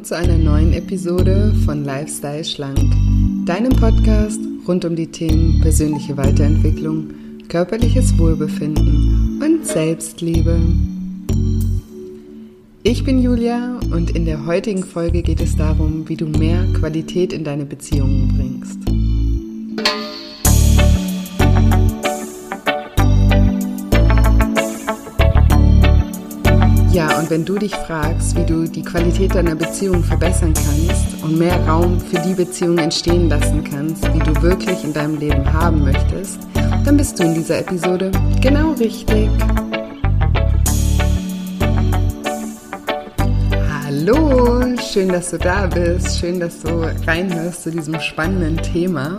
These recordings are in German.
willkommen zu einer neuen Episode von Lifestyle Schlank, deinem Podcast rund um die Themen persönliche Weiterentwicklung, körperliches Wohlbefinden und Selbstliebe. Ich bin Julia und in der heutigen Folge geht es darum, wie du mehr Qualität in deine Beziehungen bringst. Und wenn du dich fragst, wie du die Qualität deiner Beziehung verbessern kannst und mehr Raum für die Beziehung entstehen lassen kannst, die du wirklich in deinem Leben haben möchtest, dann bist du in dieser Episode genau richtig. Hallo, schön, dass du da bist, schön, dass du reinhörst zu diesem spannenden Thema.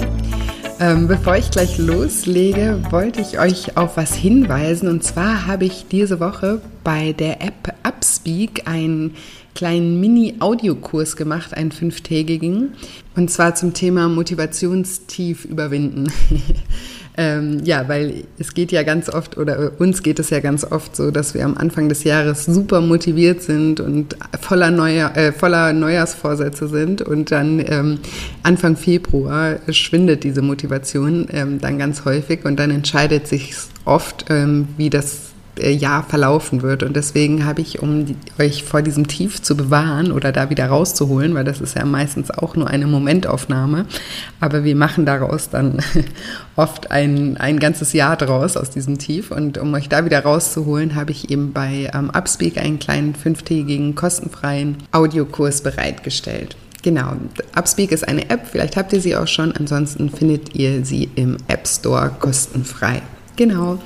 Ähm, bevor ich gleich loslege, wollte ich euch auf was hinweisen. Und zwar habe ich diese Woche bei der App Upspeak einen kleinen Mini-Audiokurs gemacht, einen fünftägigen. Und zwar zum Thema Motivationstief überwinden. Ähm, ja, weil es geht ja ganz oft, oder uns geht es ja ganz oft so, dass wir am Anfang des Jahres super motiviert sind und voller, Neujahr, äh, voller Neujahrsvorsätze sind und dann ähm, Anfang Februar schwindet diese Motivation ähm, dann ganz häufig und dann entscheidet sich oft, ähm, wie das äh, Jahr verlaufen wird. Und deswegen habe ich, um euch vor diesem Tief zu bewahren oder da wieder rauszuholen, weil das ist ja meistens auch nur eine Momentaufnahme, aber wir machen daraus dann oft ein, ein ganzes Jahr draus aus diesem Tief. Und um euch da wieder rauszuholen, habe ich eben bei ähm, Upspeak einen kleinen fünftägigen kostenfreien Audiokurs bereitgestellt. Genau, Upspeak ist eine App, vielleicht habt ihr sie auch schon, ansonsten findet ihr sie im App Store kostenfrei. Genau.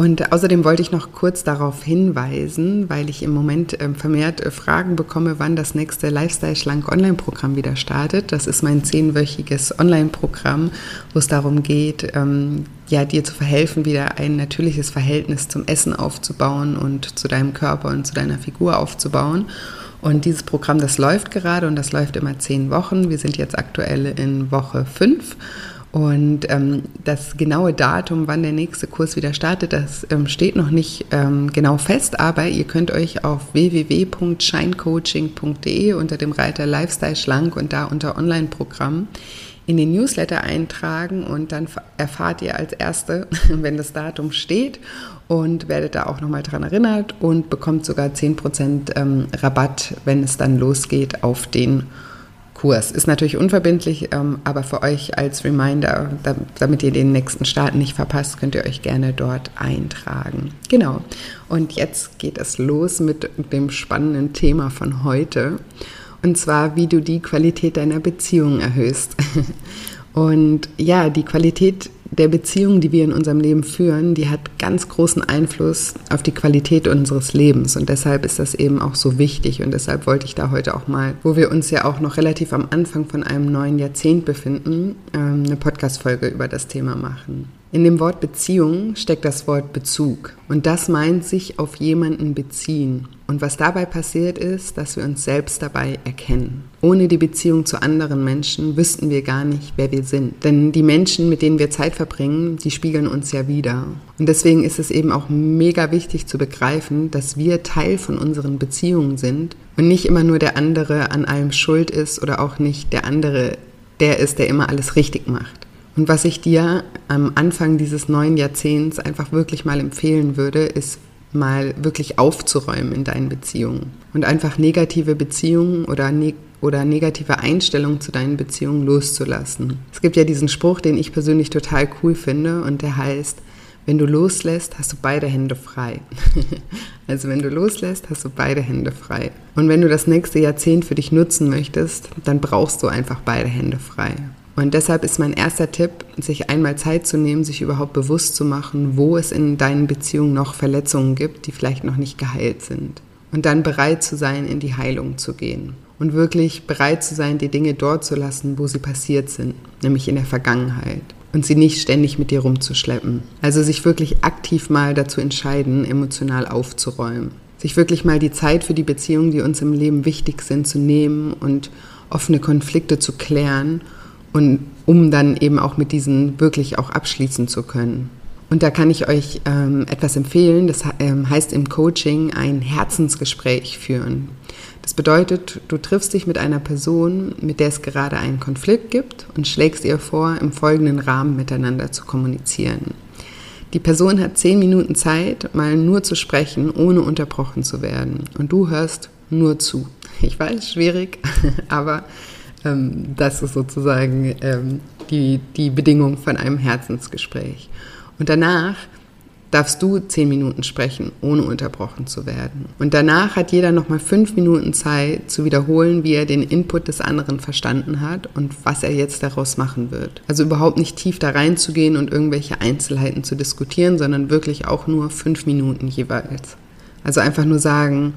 Und außerdem wollte ich noch kurz darauf hinweisen, weil ich im Moment ähm, vermehrt äh, Fragen bekomme, wann das nächste Lifestyle Schlank Online-Programm wieder startet. Das ist mein zehnwöchiges Online-Programm, wo es darum geht, ähm, ja, dir zu verhelfen, wieder ein natürliches Verhältnis zum Essen aufzubauen und zu deinem Körper und zu deiner Figur aufzubauen. Und dieses Programm, das läuft gerade und das läuft immer zehn Wochen. Wir sind jetzt aktuell in Woche fünf. Und ähm, das genaue Datum, wann der nächste Kurs wieder startet, das ähm, steht noch nicht ähm, genau fest, aber ihr könnt euch auf www.shinecoaching.de unter dem Reiter Lifestyle Schlank und da unter Online-Programm in den Newsletter eintragen und dann erfahrt ihr als Erste, wenn das Datum steht und werdet da auch nochmal dran erinnert und bekommt sogar 10% ähm, Rabatt, wenn es dann losgeht auf den Kurs. Kurs. Ist natürlich unverbindlich, ähm, aber für euch als Reminder, damit ihr den nächsten Start nicht verpasst, könnt ihr euch gerne dort eintragen. Genau. Und jetzt geht es los mit dem spannenden Thema von heute. Und zwar, wie du die Qualität deiner Beziehung erhöhst. Und ja, die Qualität der Beziehung, die wir in unserem Leben führen, die hat ganz großen Einfluss auf die Qualität unseres Lebens. Und deshalb ist das eben auch so wichtig. Und deshalb wollte ich da heute auch mal, wo wir uns ja auch noch relativ am Anfang von einem neuen Jahrzehnt befinden, ähm, eine Podcast-Folge über das Thema machen. In dem Wort Beziehung steckt das Wort Bezug und das meint sich auf jemanden beziehen. Und was dabei passiert ist, dass wir uns selbst dabei erkennen. Ohne die Beziehung zu anderen Menschen wüssten wir gar nicht, wer wir sind. Denn die Menschen, mit denen wir Zeit verbringen, die spiegeln uns ja wieder. Und deswegen ist es eben auch mega wichtig zu begreifen, dass wir Teil von unseren Beziehungen sind und nicht immer nur der andere an allem schuld ist oder auch nicht der andere der ist, der immer alles richtig macht. Und was ich dir am Anfang dieses neuen Jahrzehnts einfach wirklich mal empfehlen würde, ist mal wirklich aufzuräumen in deinen Beziehungen und einfach negative Beziehungen oder, ne oder negative Einstellungen zu deinen Beziehungen loszulassen. Es gibt ja diesen Spruch, den ich persönlich total cool finde und der heißt, wenn du loslässt, hast du beide Hände frei. also wenn du loslässt, hast du beide Hände frei. Und wenn du das nächste Jahrzehnt für dich nutzen möchtest, dann brauchst du einfach beide Hände frei. Und deshalb ist mein erster Tipp, sich einmal Zeit zu nehmen, sich überhaupt bewusst zu machen, wo es in deinen Beziehungen noch Verletzungen gibt, die vielleicht noch nicht geheilt sind. Und dann bereit zu sein, in die Heilung zu gehen. Und wirklich bereit zu sein, die Dinge dort zu lassen, wo sie passiert sind, nämlich in der Vergangenheit. Und sie nicht ständig mit dir rumzuschleppen. Also sich wirklich aktiv mal dazu entscheiden, emotional aufzuräumen. Sich wirklich mal die Zeit für die Beziehungen, die uns im Leben wichtig sind, zu nehmen und offene Konflikte zu klären und um dann eben auch mit diesen wirklich auch abschließen zu können. Und da kann ich euch ähm, etwas empfehlen, das ähm, heißt im Coaching ein Herzensgespräch führen. Das bedeutet, du triffst dich mit einer Person, mit der es gerade einen Konflikt gibt und schlägst ihr vor, im folgenden Rahmen miteinander zu kommunizieren. Die Person hat zehn Minuten Zeit, mal nur zu sprechen, ohne unterbrochen zu werden. Und du hörst nur zu. Ich weiß, schwierig, aber ähm, das ist sozusagen ähm, die, die Bedingung von einem Herzensgespräch. Und danach darfst du zehn Minuten sprechen, ohne unterbrochen zu werden. Und danach hat jeder nochmal fünf Minuten Zeit zu wiederholen, wie er den Input des anderen verstanden hat und was er jetzt daraus machen wird. Also überhaupt nicht tief da reinzugehen und irgendwelche Einzelheiten zu diskutieren, sondern wirklich auch nur fünf Minuten jeweils. Also einfach nur sagen,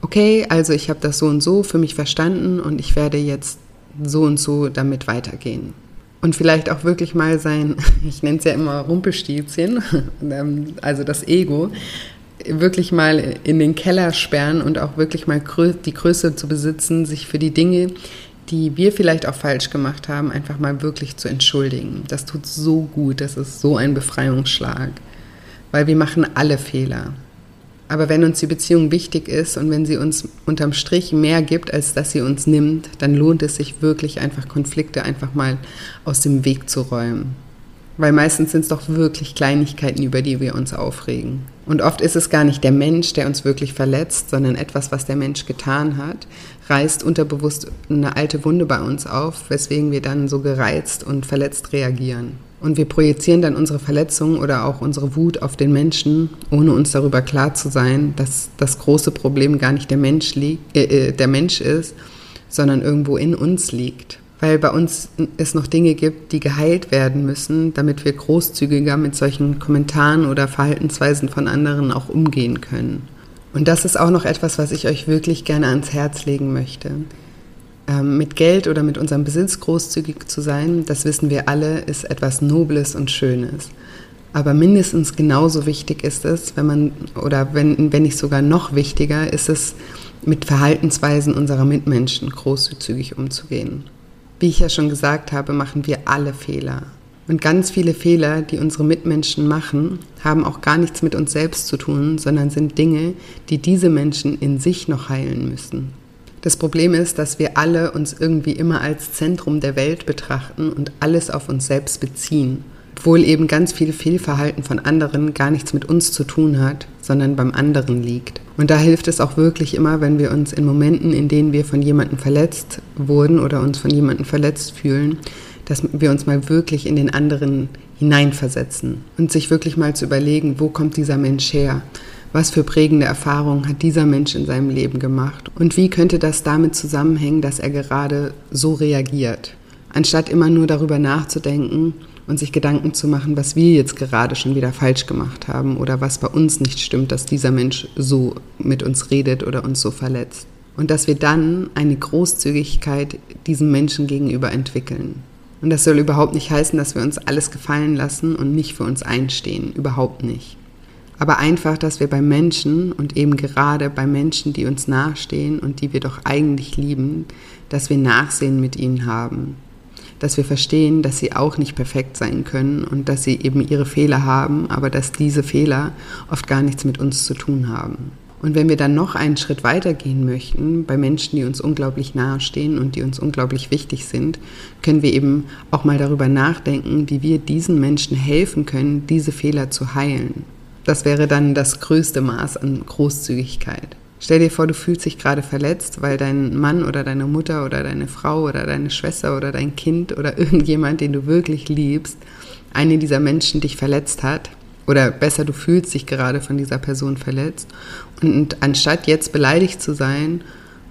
okay, also ich habe das so und so für mich verstanden und ich werde jetzt so und so damit weitergehen. Und vielleicht auch wirklich mal sein, ich nenne es ja immer Rumpelstilzchen, ähm, also das Ego, wirklich mal in den Keller sperren und auch wirklich mal die Größe zu besitzen, sich für die Dinge, die wir vielleicht auch falsch gemacht haben, einfach mal wirklich zu entschuldigen. Das tut so gut, das ist so ein Befreiungsschlag, weil wir machen alle Fehler. Aber wenn uns die Beziehung wichtig ist und wenn sie uns unterm Strich mehr gibt, als dass sie uns nimmt, dann lohnt es sich wirklich einfach Konflikte einfach mal aus dem Weg zu räumen. Weil meistens sind es doch wirklich Kleinigkeiten, über die wir uns aufregen. Und oft ist es gar nicht der Mensch, der uns wirklich verletzt, sondern etwas, was der Mensch getan hat, reißt unterbewusst eine alte Wunde bei uns auf, weswegen wir dann so gereizt und verletzt reagieren. Und wir projizieren dann unsere Verletzungen oder auch unsere Wut auf den Menschen, ohne uns darüber klar zu sein, dass das große Problem gar nicht der Mensch, liegt, äh, äh, der Mensch ist, sondern irgendwo in uns liegt. Weil bei uns es noch Dinge gibt, die geheilt werden müssen, damit wir großzügiger mit solchen Kommentaren oder Verhaltensweisen von anderen auch umgehen können. Und das ist auch noch etwas, was ich euch wirklich gerne ans Herz legen möchte. Ähm, mit Geld oder mit unserem Besitz großzügig zu sein, das wissen wir alle, ist etwas Nobles und Schönes. Aber mindestens genauso wichtig ist es, wenn man, oder wenn, wenn nicht sogar noch wichtiger, ist es, mit Verhaltensweisen unserer Mitmenschen großzügig umzugehen. Wie ich ja schon gesagt habe, machen wir alle Fehler. Und ganz viele Fehler, die unsere Mitmenschen machen, haben auch gar nichts mit uns selbst zu tun, sondern sind Dinge, die diese Menschen in sich noch heilen müssen. Das Problem ist, dass wir alle uns irgendwie immer als Zentrum der Welt betrachten und alles auf uns selbst beziehen, obwohl eben ganz viel Fehlverhalten von anderen gar nichts mit uns zu tun hat, sondern beim anderen liegt. Und da hilft es auch wirklich immer, wenn wir uns in Momenten, in denen wir von jemandem verletzt wurden oder uns von jemandem verletzt fühlen, dass wir uns mal wirklich in den anderen hineinversetzen und sich wirklich mal zu überlegen, wo kommt dieser Mensch her? Was für prägende Erfahrungen hat dieser Mensch in seinem Leben gemacht? Und wie könnte das damit zusammenhängen, dass er gerade so reagiert? Anstatt immer nur darüber nachzudenken und sich Gedanken zu machen, was wir jetzt gerade schon wieder falsch gemacht haben oder was bei uns nicht stimmt, dass dieser Mensch so mit uns redet oder uns so verletzt. Und dass wir dann eine Großzügigkeit diesem Menschen gegenüber entwickeln. Und das soll überhaupt nicht heißen, dass wir uns alles gefallen lassen und nicht für uns einstehen. Überhaupt nicht aber einfach, dass wir bei Menschen und eben gerade bei Menschen, die uns nahestehen und die wir doch eigentlich lieben, dass wir Nachsehen mit ihnen haben. Dass wir verstehen, dass sie auch nicht perfekt sein können und dass sie eben ihre Fehler haben, aber dass diese Fehler oft gar nichts mit uns zu tun haben. Und wenn wir dann noch einen Schritt weiter gehen möchten, bei Menschen, die uns unglaublich nahestehen und die uns unglaublich wichtig sind, können wir eben auch mal darüber nachdenken, wie wir diesen Menschen helfen können, diese Fehler zu heilen. Das wäre dann das größte Maß an Großzügigkeit. Stell dir vor, du fühlst dich gerade verletzt, weil dein Mann oder deine Mutter oder deine Frau oder deine Schwester oder dein Kind oder irgendjemand, den du wirklich liebst, eine dieser Menschen dich verletzt hat. Oder besser, du fühlst dich gerade von dieser Person verletzt. Und anstatt jetzt beleidigt zu sein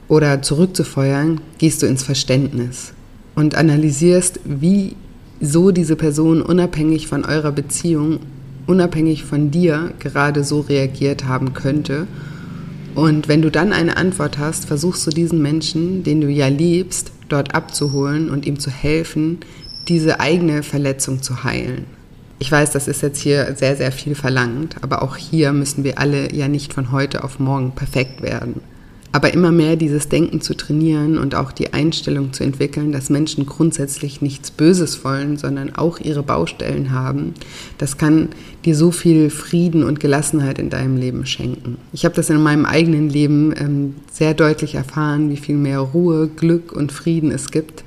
oder zurückzufeuern, gehst du ins Verständnis und analysierst, wie so diese Person unabhängig von eurer Beziehung unabhängig von dir gerade so reagiert haben könnte. Und wenn du dann eine Antwort hast, versuchst du diesen Menschen, den du ja liebst, dort abzuholen und ihm zu helfen, diese eigene Verletzung zu heilen. Ich weiß, das ist jetzt hier sehr, sehr viel verlangt, aber auch hier müssen wir alle ja nicht von heute auf morgen perfekt werden. Aber immer mehr dieses Denken zu trainieren und auch die Einstellung zu entwickeln, dass Menschen grundsätzlich nichts Böses wollen, sondern auch ihre Baustellen haben, das kann dir so viel Frieden und Gelassenheit in deinem Leben schenken. Ich habe das in meinem eigenen Leben ähm, sehr deutlich erfahren, wie viel mehr Ruhe, Glück und Frieden es gibt,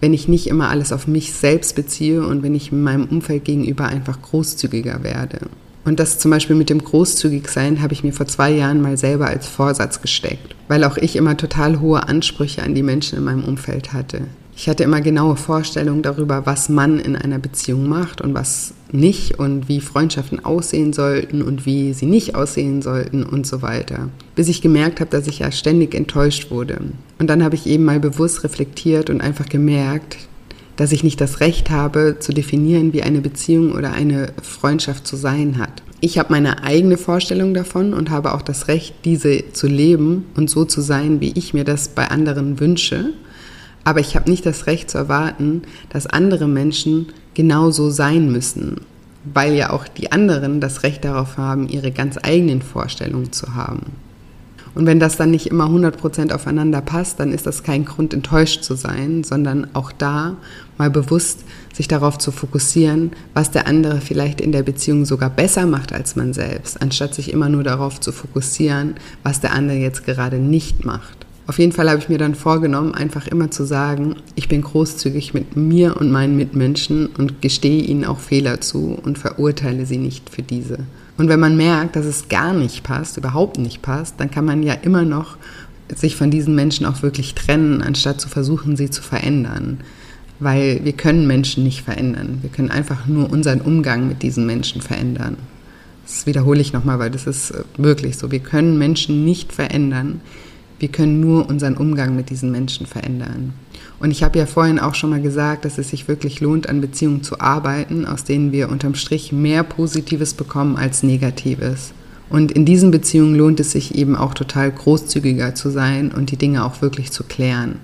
wenn ich nicht immer alles auf mich selbst beziehe und wenn ich meinem Umfeld gegenüber einfach großzügiger werde. Und das zum Beispiel mit dem Großzügigsein habe ich mir vor zwei Jahren mal selber als Vorsatz gesteckt, weil auch ich immer total hohe Ansprüche an die Menschen in meinem Umfeld hatte. Ich hatte immer genaue Vorstellungen darüber, was man in einer Beziehung macht und was nicht und wie Freundschaften aussehen sollten und wie sie nicht aussehen sollten und so weiter. Bis ich gemerkt habe, dass ich ja ständig enttäuscht wurde. Und dann habe ich eben mal bewusst reflektiert und einfach gemerkt, dass ich nicht das Recht habe, zu definieren, wie eine Beziehung oder eine Freundschaft zu sein hat. Ich habe meine eigene Vorstellung davon und habe auch das Recht, diese zu leben und so zu sein, wie ich mir das bei anderen wünsche. Aber ich habe nicht das Recht zu erwarten, dass andere Menschen genauso sein müssen, weil ja auch die anderen das Recht darauf haben, ihre ganz eigenen Vorstellungen zu haben. Und wenn das dann nicht immer 100% aufeinander passt, dann ist das kein Grund, enttäuscht zu sein, sondern auch da mal bewusst sich darauf zu fokussieren, was der andere vielleicht in der Beziehung sogar besser macht als man selbst, anstatt sich immer nur darauf zu fokussieren, was der andere jetzt gerade nicht macht. Auf jeden Fall habe ich mir dann vorgenommen, einfach immer zu sagen, ich bin großzügig mit mir und meinen Mitmenschen und gestehe ihnen auch Fehler zu und verurteile sie nicht für diese. Und wenn man merkt, dass es gar nicht passt, überhaupt nicht passt, dann kann man ja immer noch sich von diesen Menschen auch wirklich trennen, anstatt zu versuchen, sie zu verändern. Weil wir können Menschen nicht verändern. Wir können einfach nur unseren Umgang mit diesen Menschen verändern. Das wiederhole ich nochmal, weil das ist äh, wirklich so. Wir können Menschen nicht verändern. Wir können nur unseren Umgang mit diesen Menschen verändern. Und ich habe ja vorhin auch schon mal gesagt, dass es sich wirklich lohnt, an Beziehungen zu arbeiten, aus denen wir unterm Strich mehr Positives bekommen als Negatives. Und in diesen Beziehungen lohnt es sich eben auch total großzügiger zu sein und die Dinge auch wirklich zu klären.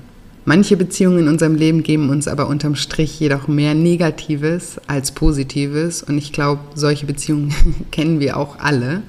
Manche Beziehungen in unserem Leben geben uns aber unterm Strich jedoch mehr Negatives als Positives. Und ich glaube, solche Beziehungen kennen wir auch alle.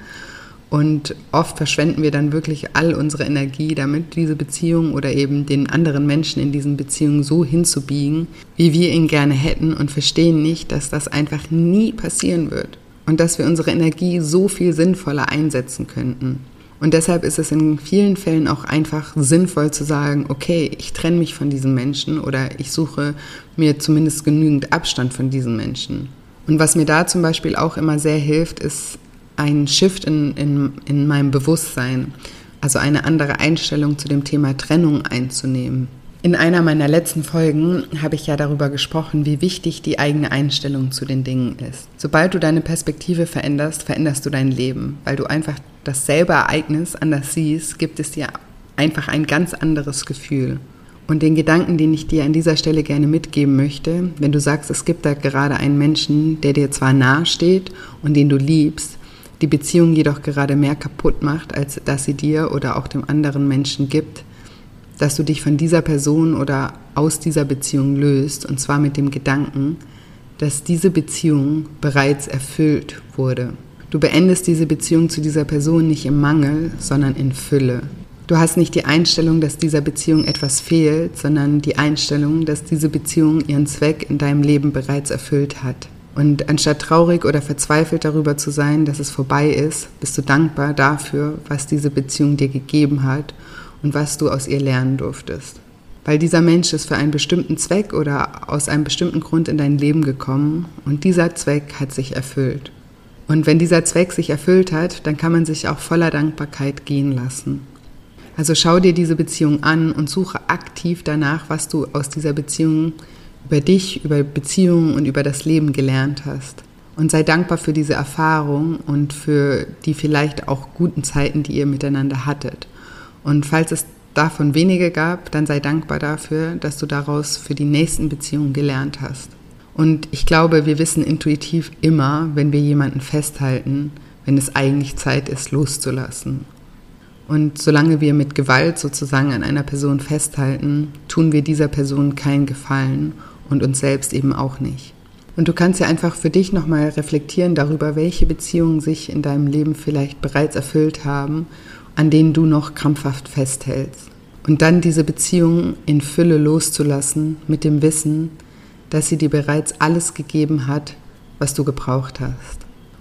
Und oft verschwenden wir dann wirklich all unsere Energie damit, diese Beziehung oder eben den anderen Menschen in diesen Beziehungen so hinzubiegen, wie wir ihn gerne hätten und verstehen nicht, dass das einfach nie passieren wird und dass wir unsere Energie so viel sinnvoller einsetzen könnten. Und deshalb ist es in vielen Fällen auch einfach sinnvoll zu sagen, okay, ich trenne mich von diesen Menschen oder ich suche mir zumindest genügend Abstand von diesen Menschen. Und was mir da zum Beispiel auch immer sehr hilft, ist ein Shift in, in, in meinem Bewusstsein, also eine andere Einstellung zu dem Thema Trennung einzunehmen. In einer meiner letzten Folgen habe ich ja darüber gesprochen, wie wichtig die eigene Einstellung zu den Dingen ist. Sobald du deine Perspektive veränderst, veränderst du dein Leben, weil du einfach dasselbe Ereignis anders siehst, gibt es dir einfach ein ganz anderes Gefühl. Und den Gedanken, den ich dir an dieser Stelle gerne mitgeben möchte, wenn du sagst, es gibt da gerade einen Menschen, der dir zwar nahe steht und den du liebst, die Beziehung jedoch gerade mehr kaputt macht, als dass sie dir oder auch dem anderen Menschen gibt, dass du dich von dieser Person oder aus dieser Beziehung löst, und zwar mit dem Gedanken, dass diese Beziehung bereits erfüllt wurde. Du beendest diese Beziehung zu dieser Person nicht im Mangel, sondern in Fülle. Du hast nicht die Einstellung, dass dieser Beziehung etwas fehlt, sondern die Einstellung, dass diese Beziehung ihren Zweck in deinem Leben bereits erfüllt hat. Und anstatt traurig oder verzweifelt darüber zu sein, dass es vorbei ist, bist du dankbar dafür, was diese Beziehung dir gegeben hat und was du aus ihr lernen durftest. Weil dieser Mensch ist für einen bestimmten Zweck oder aus einem bestimmten Grund in dein Leben gekommen und dieser Zweck hat sich erfüllt. Und wenn dieser Zweck sich erfüllt hat, dann kann man sich auch voller Dankbarkeit gehen lassen. Also schau dir diese Beziehung an und suche aktiv danach, was du aus dieser Beziehung über dich, über Beziehungen und über das Leben gelernt hast. Und sei dankbar für diese Erfahrung und für die vielleicht auch guten Zeiten, die ihr miteinander hattet. Und falls es davon wenige gab, dann sei dankbar dafür, dass du daraus für die nächsten Beziehungen gelernt hast. Und ich glaube, wir wissen intuitiv immer, wenn wir jemanden festhalten, wenn es eigentlich Zeit ist, loszulassen. Und solange wir mit Gewalt sozusagen an einer Person festhalten, tun wir dieser Person keinen Gefallen und uns selbst eben auch nicht. Und du kannst ja einfach für dich nochmal reflektieren darüber, welche Beziehungen sich in deinem Leben vielleicht bereits erfüllt haben an denen du noch krampfhaft festhältst. Und dann diese Beziehung in Fülle loszulassen mit dem Wissen, dass sie dir bereits alles gegeben hat, was du gebraucht hast.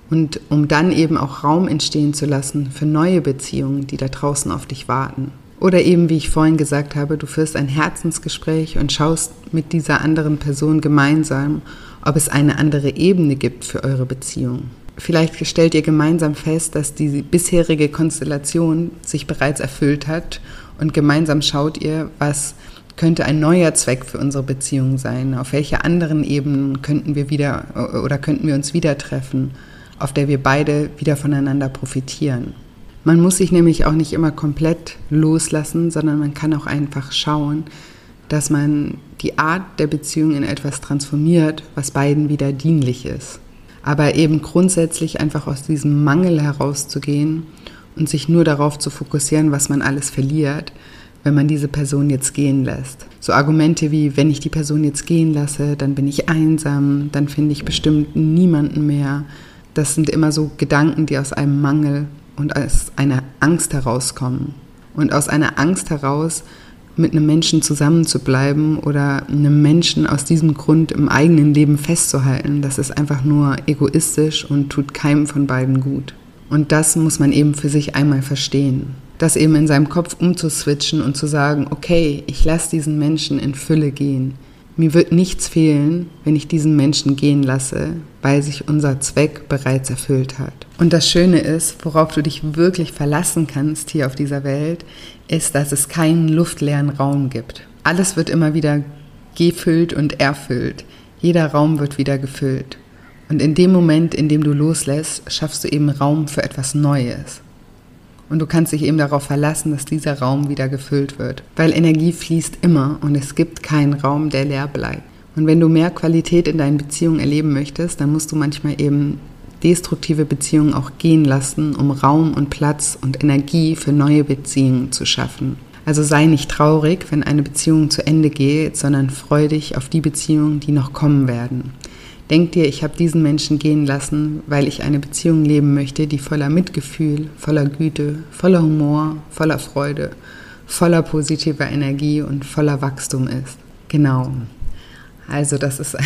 Und um dann eben auch Raum entstehen zu lassen für neue Beziehungen, die da draußen auf dich warten. Oder eben, wie ich vorhin gesagt habe, du führst ein Herzensgespräch und schaust mit dieser anderen Person gemeinsam, ob es eine andere Ebene gibt für eure Beziehung. Vielleicht stellt ihr gemeinsam fest, dass die bisherige Konstellation sich bereits erfüllt hat und gemeinsam schaut ihr, was könnte ein neuer Zweck für unsere Beziehung sein? Auf welche anderen Ebenen könnten wir wieder oder könnten wir uns wieder treffen, auf der wir beide wieder voneinander profitieren? Man muss sich nämlich auch nicht immer komplett loslassen, sondern man kann auch einfach schauen, dass man die Art der Beziehung in etwas transformiert, was beiden wieder dienlich ist. Aber eben grundsätzlich einfach aus diesem Mangel herauszugehen und sich nur darauf zu fokussieren, was man alles verliert, wenn man diese Person jetzt gehen lässt. So Argumente wie, wenn ich die Person jetzt gehen lasse, dann bin ich einsam, dann finde ich bestimmt niemanden mehr. Das sind immer so Gedanken, die aus einem Mangel und aus einer Angst herauskommen. Und aus einer Angst heraus, mit einem Menschen zusammenzubleiben oder einem Menschen aus diesem Grund im eigenen Leben festzuhalten, das ist einfach nur egoistisch und tut keinem von beiden gut. Und das muss man eben für sich einmal verstehen. Das eben in seinem Kopf umzuswitchen und zu sagen, okay, ich lasse diesen Menschen in Fülle gehen. Mir wird nichts fehlen, wenn ich diesen Menschen gehen lasse, weil sich unser Zweck bereits erfüllt hat. Und das Schöne ist, worauf du dich wirklich verlassen kannst hier auf dieser Welt, ist, dass es keinen luftleeren Raum gibt. Alles wird immer wieder gefüllt und erfüllt. Jeder Raum wird wieder gefüllt. Und in dem Moment, in dem du loslässt, schaffst du eben Raum für etwas Neues. Und du kannst dich eben darauf verlassen, dass dieser Raum wieder gefüllt wird. Weil Energie fließt immer und es gibt keinen Raum, der leer bleibt. Und wenn du mehr Qualität in deinen Beziehungen erleben möchtest, dann musst du manchmal eben destruktive Beziehungen auch gehen lassen, um Raum und Platz und Energie für neue Beziehungen zu schaffen. Also sei nicht traurig, wenn eine Beziehung zu Ende geht, sondern freu dich auf die Beziehungen, die noch kommen werden. Denk dir, ich habe diesen Menschen gehen lassen, weil ich eine Beziehung leben möchte, die voller Mitgefühl, voller Güte, voller Humor, voller Freude, voller positiver Energie und voller Wachstum ist. Genau. Also das ist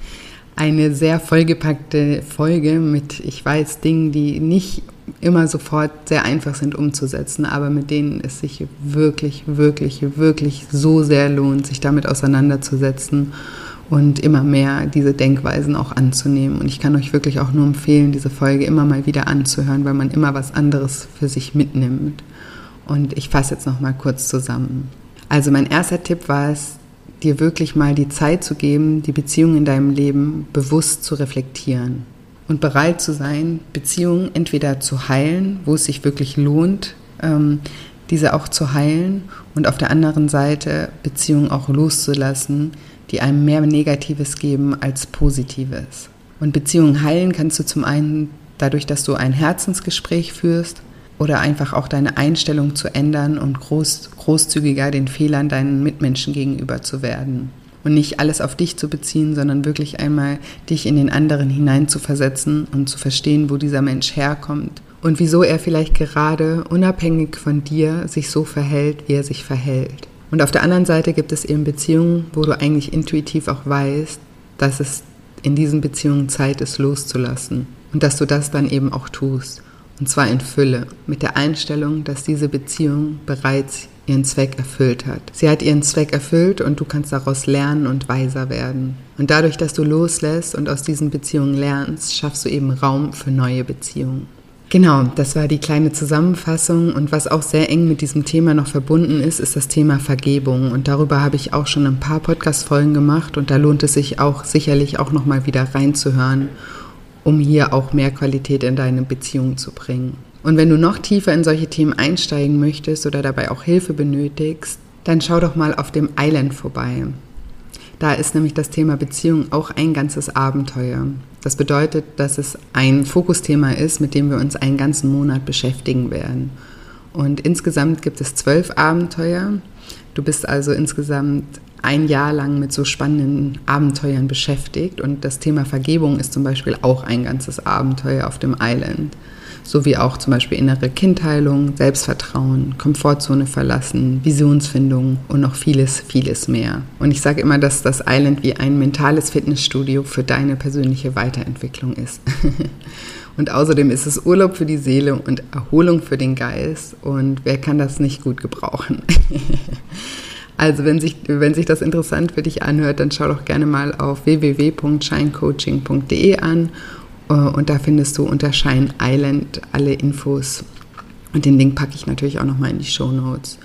eine sehr vollgepackte Folge mit, ich weiß, Dingen, die nicht immer sofort sehr einfach sind umzusetzen, aber mit denen es sich wirklich, wirklich, wirklich so sehr lohnt, sich damit auseinanderzusetzen und immer mehr diese Denkweisen auch anzunehmen. Und ich kann euch wirklich auch nur empfehlen, diese Folge immer mal wieder anzuhören, weil man immer was anderes für sich mitnimmt. Und ich fasse jetzt noch mal kurz zusammen. Also mein erster Tipp war es, dir wirklich mal die Zeit zu geben, die Beziehung in deinem Leben bewusst zu reflektieren und bereit zu sein, Beziehungen entweder zu heilen, wo es sich wirklich lohnt, ähm, diese auch zu heilen und auf der anderen Seite Beziehungen auch loszulassen, die einem mehr Negatives geben als Positives. Und Beziehungen heilen kannst du zum einen dadurch, dass du ein Herzensgespräch führst oder einfach auch deine Einstellung zu ändern und groß, großzügiger den Fehlern deinen Mitmenschen gegenüber zu werden. Und nicht alles auf dich zu beziehen, sondern wirklich einmal dich in den anderen hineinzuversetzen und zu verstehen, wo dieser Mensch herkommt und wieso er vielleicht gerade unabhängig von dir sich so verhält, wie er sich verhält. Und auf der anderen Seite gibt es eben Beziehungen, wo du eigentlich intuitiv auch weißt, dass es in diesen Beziehungen Zeit ist, loszulassen. Und dass du das dann eben auch tust. Und zwar in Fülle, mit der Einstellung, dass diese Beziehung bereits ihren Zweck erfüllt hat. Sie hat ihren Zweck erfüllt und du kannst daraus lernen und weiser werden. Und dadurch, dass du loslässt und aus diesen Beziehungen lernst, schaffst du eben Raum für neue Beziehungen. Genau, das war die kleine Zusammenfassung. Und was auch sehr eng mit diesem Thema noch verbunden ist, ist das Thema Vergebung. Und darüber habe ich auch schon ein paar Podcast-Folgen gemacht. Und da lohnt es sich auch sicherlich auch nochmal wieder reinzuhören, um hier auch mehr Qualität in deine Beziehung zu bringen. Und wenn du noch tiefer in solche Themen einsteigen möchtest oder dabei auch Hilfe benötigst, dann schau doch mal auf dem Island vorbei. Da ist nämlich das Thema Beziehung auch ein ganzes Abenteuer. Das bedeutet, dass es ein Fokusthema ist, mit dem wir uns einen ganzen Monat beschäftigen werden. Und insgesamt gibt es zwölf Abenteuer. Du bist also insgesamt ein Jahr lang mit so spannenden Abenteuern beschäftigt. Und das Thema Vergebung ist zum Beispiel auch ein ganzes Abenteuer auf dem Island. Sowie auch zum Beispiel innere Kindheilung, Selbstvertrauen, Komfortzone verlassen, Visionsfindung und noch vieles, vieles mehr. Und ich sage immer, dass das Island wie ein mentales Fitnessstudio für deine persönliche Weiterentwicklung ist. Und außerdem ist es Urlaub für die Seele und Erholung für den Geist. Und wer kann das nicht gut gebrauchen? Also wenn sich, wenn sich das interessant für dich anhört, dann schau doch gerne mal auf www.shinecoaching.de an und da findest du unter Shine Island alle Infos und den Link packe ich natürlich auch nochmal in die Show Notes.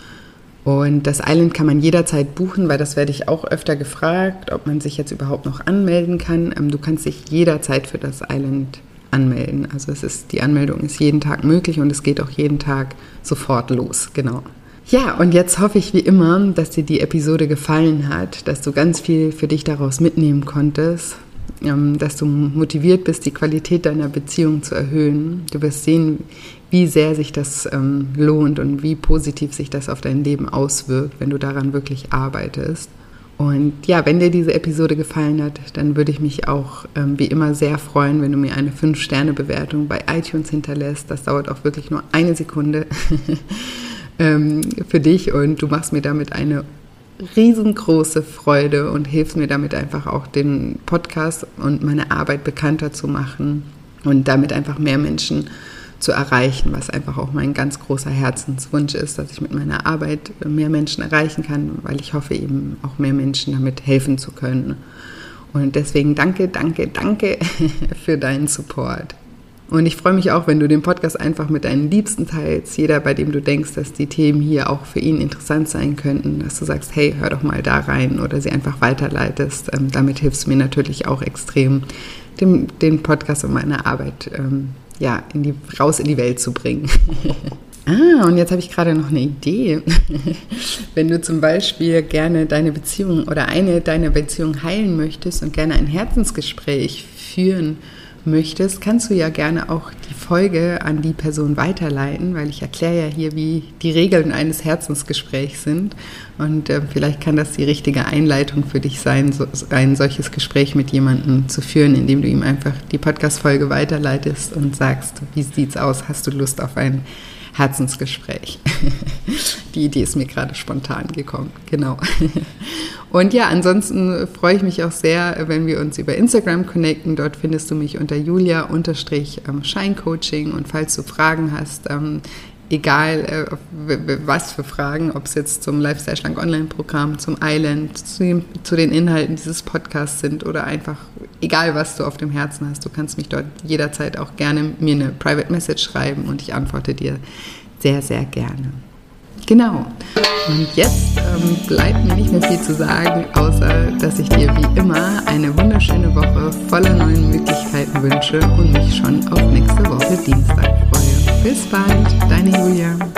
Und das Island kann man jederzeit buchen, weil das werde ich auch öfter gefragt, ob man sich jetzt überhaupt noch anmelden kann. Ähm, du kannst dich jederzeit für das Island anmelden. Also es ist, die Anmeldung ist jeden Tag möglich und es geht auch jeden Tag sofort los, genau. Ja, und jetzt hoffe ich wie immer, dass dir die Episode gefallen hat, dass du ganz viel für dich daraus mitnehmen konntest, dass du motiviert bist, die Qualität deiner Beziehung zu erhöhen. Du wirst sehen, wie sehr sich das ähm, lohnt und wie positiv sich das auf dein Leben auswirkt, wenn du daran wirklich arbeitest. Und ja, wenn dir diese Episode gefallen hat, dann würde ich mich auch ähm, wie immer sehr freuen, wenn du mir eine 5-Sterne-Bewertung bei iTunes hinterlässt. Das dauert auch wirklich nur eine Sekunde. ähm, für dich und du machst mir damit eine riesengroße Freude und hilfst mir damit einfach auch den Podcast und meine Arbeit bekannter zu machen und damit einfach mehr Menschen zu erreichen, was einfach auch mein ganz großer Herzenswunsch ist, dass ich mit meiner Arbeit mehr Menschen erreichen kann, weil ich hoffe eben auch mehr Menschen damit helfen zu können. Und deswegen danke, danke, danke für deinen Support. Und ich freue mich auch, wenn du den Podcast einfach mit deinen Liebsten teilst, jeder, bei dem du denkst, dass die Themen hier auch für ihn interessant sein könnten, dass du sagst, hey, hör doch mal da rein oder sie einfach weiterleitest. Ähm, damit hilfst du mir natürlich auch extrem, den, den Podcast und meine Arbeit ähm, ja, in die, raus in die Welt zu bringen. Ah, und jetzt habe ich gerade noch eine Idee. Wenn du zum Beispiel gerne deine Beziehung oder eine deiner Beziehungen heilen möchtest und gerne ein Herzensgespräch führen möchtest, möchtest, kannst du ja gerne auch die Folge an die Person weiterleiten, weil ich erkläre ja hier, wie die Regeln eines Herzensgesprächs sind. Und äh, vielleicht kann das die richtige Einleitung für dich sein, so, ein solches Gespräch mit jemandem zu führen, indem du ihm einfach die Podcast-Folge weiterleitest und sagst, wie sieht's aus? Hast du Lust auf ein Herzensgespräch. Die Idee ist mir gerade spontan gekommen, genau. Und ja, ansonsten freue ich mich auch sehr, wenn wir uns über Instagram connecten. Dort findest du mich unter julia-scheincoaching und falls du Fragen hast, ähm, egal äh, was für Fragen, ob es jetzt zum Lifestyle Schlank Online-Programm, zum Island, zu, zu, den Inhalten dieses Podcasts sind oder einfach egal, was du auf dem Herzen hast, du kannst mich dort jederzeit auch gerne mir eine Private Message schreiben und ich antworte dir sehr, sehr gerne. Genau. Und jetzt ähm, bleibt mir nicht mehr viel zu sagen, außer dass ich dir wie immer eine wunderschöne Woche voller neuen Möglichkeiten wünsche und mich schon auf nächste Woche Dienstag freue. Bis bald, deine Julia.